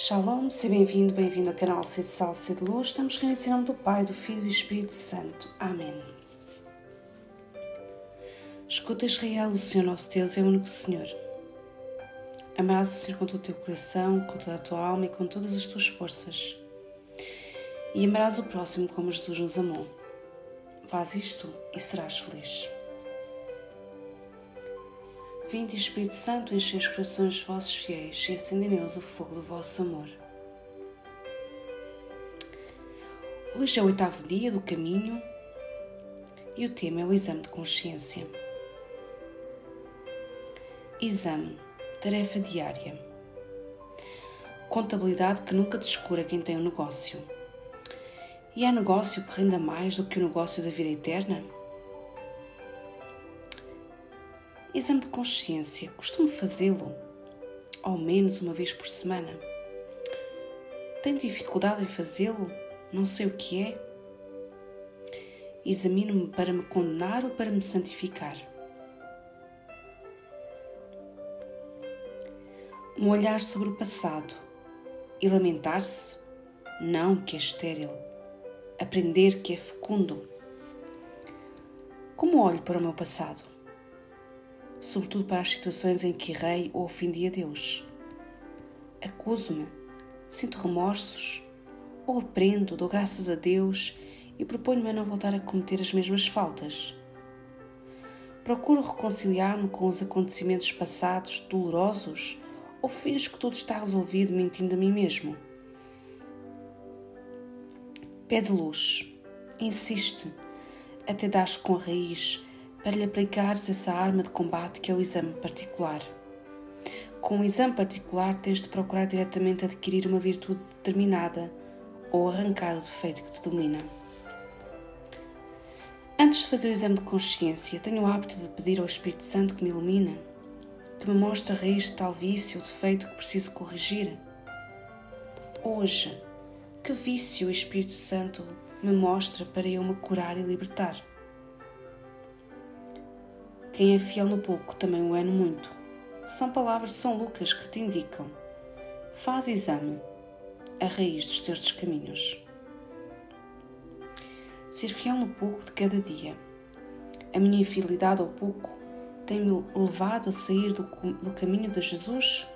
Shalom, seja bem-vindo, bem-vindo ao canal C de Sal, C de Luz. Estamos reunidos em nome do Pai, do Filho e do Espírito Santo. Amém. Escuta Israel, o Senhor nosso Deus é o único Senhor. Amarás o Senhor com todo o teu coração, com toda a tua alma e com todas as tuas forças. E amarás o próximo como Jesus nos amou. Faz isto e serás feliz. Vinde, Espírito Santo, enchei os corações dos vossos fiéis e acendei neles o fogo do vosso amor. Hoje é o oitavo dia do caminho e o tema é o exame de consciência. Exame, tarefa diária. Contabilidade que nunca descura quem tem um negócio. E há negócio que renda mais do que o negócio da vida eterna? Exame de consciência, costumo fazê-lo ao menos uma vez por semana. Tenho dificuldade em fazê-lo, não sei o que é. Examino-me para me condenar ou para me santificar. Um olhar sobre o passado e lamentar-se? Não, que é estéril. Aprender que é fecundo. Como olho para o meu passado? Sobretudo para as situações em que errei ou ofendi a Deus. Acuso-me, sinto remorsos, ou aprendo, dou graças a Deus e proponho-me a não voltar a cometer as mesmas faltas. Procuro reconciliar-me com os acontecimentos passados dolorosos ou finjo que tudo está resolvido mentindo a mim mesmo. Pede luz, insiste, até dar com a raiz para lhe aplicares essa arma de combate que é o exame particular. Com o exame particular, tens de procurar diretamente adquirir uma virtude determinada ou arrancar o defeito que te domina. Antes de fazer o exame de consciência, tenho o hábito de pedir ao Espírito Santo que me ilumine, que me mostre a raiz de tal vício ou defeito que preciso corrigir. Hoje, que vício o Espírito Santo me mostra para eu me curar e libertar? Quem é fiel no pouco também o é no muito. São palavras de São Lucas que te indicam. Faz exame, a raiz dos teus caminhos. Ser fiel no pouco de cada dia. A minha infidelidade ao pouco tem-me levado a sair do, do caminho de Jesus?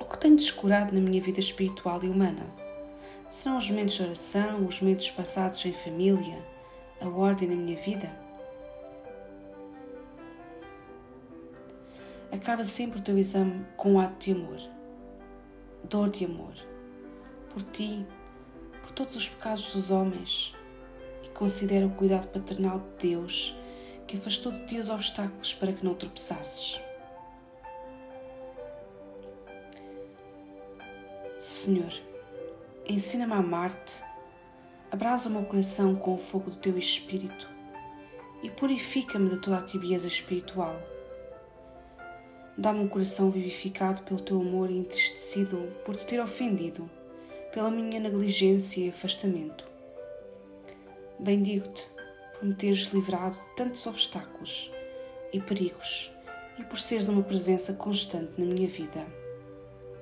O que tenho descurado na minha vida espiritual e humana? Serão os momentos de oração, os momentos passados em família, a ordem na minha vida? Acaba sempre o teu exame com um ato de amor, dor de amor, por ti, por todos os pecados dos homens, e considera o cuidado paternal de Deus que afastou de ti os obstáculos para que não tropeçasses. Senhor, ensina-me a amar-te, abraça o meu coração com o fogo do teu espírito. E purifica-me de toda a tibieza espiritual Dá-me um coração vivificado pelo teu amor e entristecido por te ter ofendido, pela minha negligência e afastamento. Bendigo-te por me teres livrado de tantos obstáculos e perigos e por seres uma presença constante na minha vida.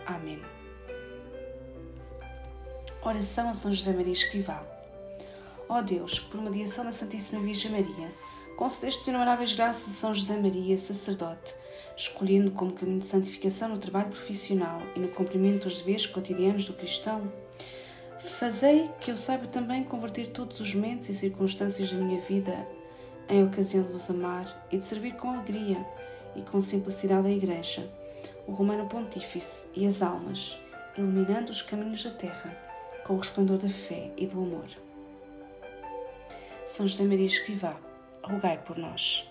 Amém. Oração a São José Maria Escrivá. Ó Deus, que por mediação da Santíssima Virgem Maria, concedeste as inumeráveis graças a São José Maria, sacerdote, escolhendo como caminho de santificação no trabalho profissional e no cumprimento dos deveres cotidianos do cristão, fazei que eu saiba também converter todos os momentos e circunstâncias da minha vida em ocasião de vos amar e de servir com alegria e com simplicidade a Igreja, o Romano Pontífice e as almas, iluminando os caminhos da terra com o resplendor da fé e do amor. São José Maria Escrivá, rogai por nós.